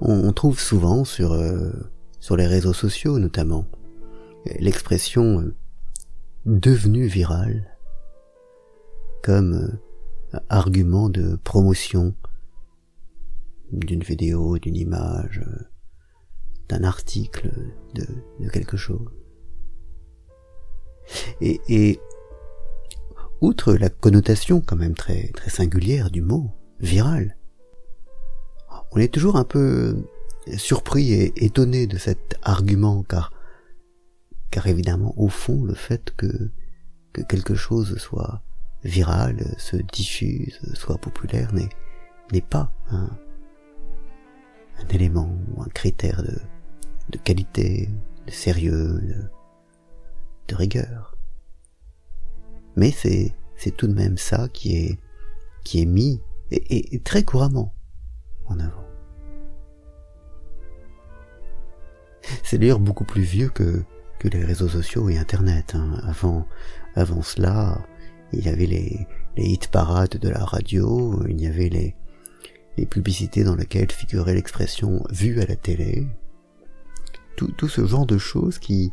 on, trouve souvent sur, euh, sur les réseaux sociaux notamment l'expression euh, devenu viral comme euh, argument de promotion d'une vidéo, d'une image, d'un article, de, de, quelque chose. Et, et, outre la connotation quand même très, très singulière du mot viral, on est toujours un peu surpris et étonné de cet argument car car évidemment au fond le fait que que quelque chose soit viral, se diffuse, soit populaire n'est n'est pas un, élément ou un critère de, qualité, de sérieux, de, rigueur. Mais c'est tout de même ça qui est qui est mis et très couramment en avant. C'est d'ailleurs beaucoup plus vieux que, que les réseaux sociaux et Internet. Hein. Avant, avant cela, il y avait les, les hit parades de la radio, il y avait les, les publicités dans lesquelles figurait l'expression vue à la télé. Tout, tout ce genre de choses qui,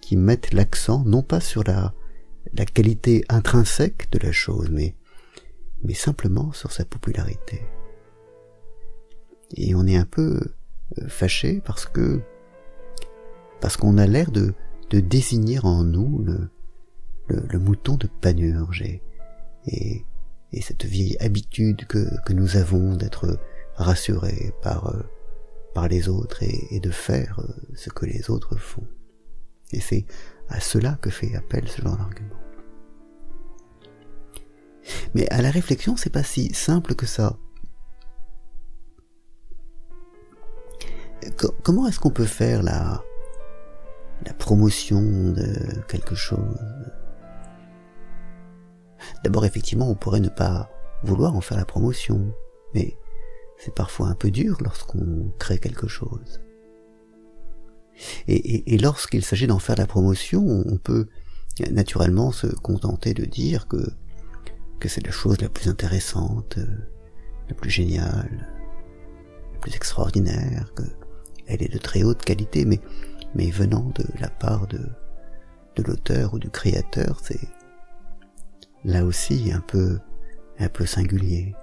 qui mettent l'accent non pas sur la, la qualité intrinsèque de la chose, mais, mais simplement sur sa popularité. Et on est un peu euh, fâché parce que parce qu'on a l'air de, de désigner en nous le, le, mouton de Panurge et, et, cette vieille habitude que, que nous avons d'être rassurés par, euh, par les autres et, de faire euh, ce que les autres font. Et c'est à cela que fait appel ce genre d'argument. Mais à la réflexion, c'est pas si simple que ça. comment est-ce qu'on peut faire la, la promotion de quelque chose. D'abord, effectivement, on pourrait ne pas vouloir en faire la promotion, mais c'est parfois un peu dur lorsqu'on crée quelque chose. Et, lorsqu'il s'agit d'en faire la promotion, on peut naturellement se contenter de dire que, que c'est la chose la plus intéressante, la plus géniale, la plus extraordinaire, que elle est de très haute qualité, mais mais venant de la part de, de l'auteur ou du créateur, c'est là aussi un peu, un peu singulier.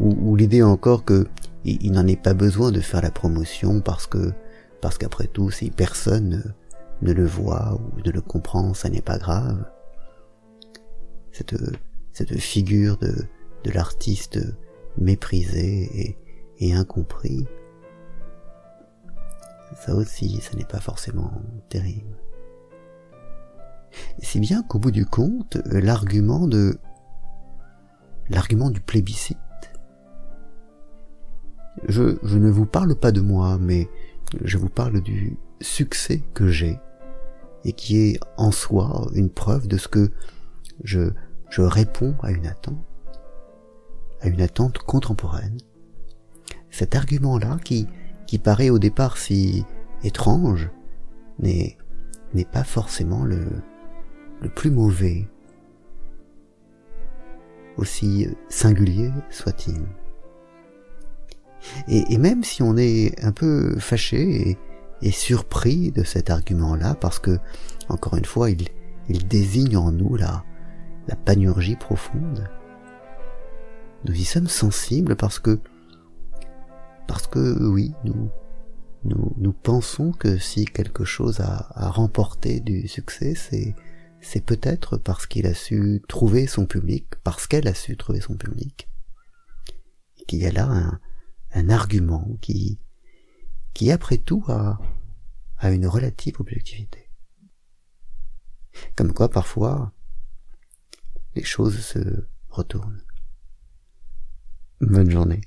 Ou, l'idée encore que il, n'en est pas besoin de faire la promotion parce que, parce qu'après tout, si personne ne, le voit ou ne le comprend, ça n'est pas grave. Cette, cette figure de, de l'artiste méprisé et, et incompris, ça aussi, ça n'est pas forcément terrible. Si bien qu'au bout du compte, l'argument de l'argument du plébiscite, je, je ne vous parle pas de moi, mais je vous parle du succès que j'ai et qui est en soi une preuve de ce que je, je réponds à une attente, à une attente contemporaine. Cet argument-là qui, qui paraît au départ si étrange, n'est, pas forcément le, le plus mauvais, aussi singulier soit-il. Et, même si on est un peu fâché et, surpris de cet argument-là, parce que, encore une fois, il, il désigne en nous la panurgie profonde, nous y sommes sensibles parce que parce que oui, nous, nous, nous pensons que si quelque chose a, a remporté du succès, c'est, c'est peut-être parce qu'il a su trouver son public, parce qu'elle a su trouver son public, qu'il y a là un, un argument qui, qui après tout a, a une relative objectivité. Comme quoi parfois les choses se retournent. Bonne journée.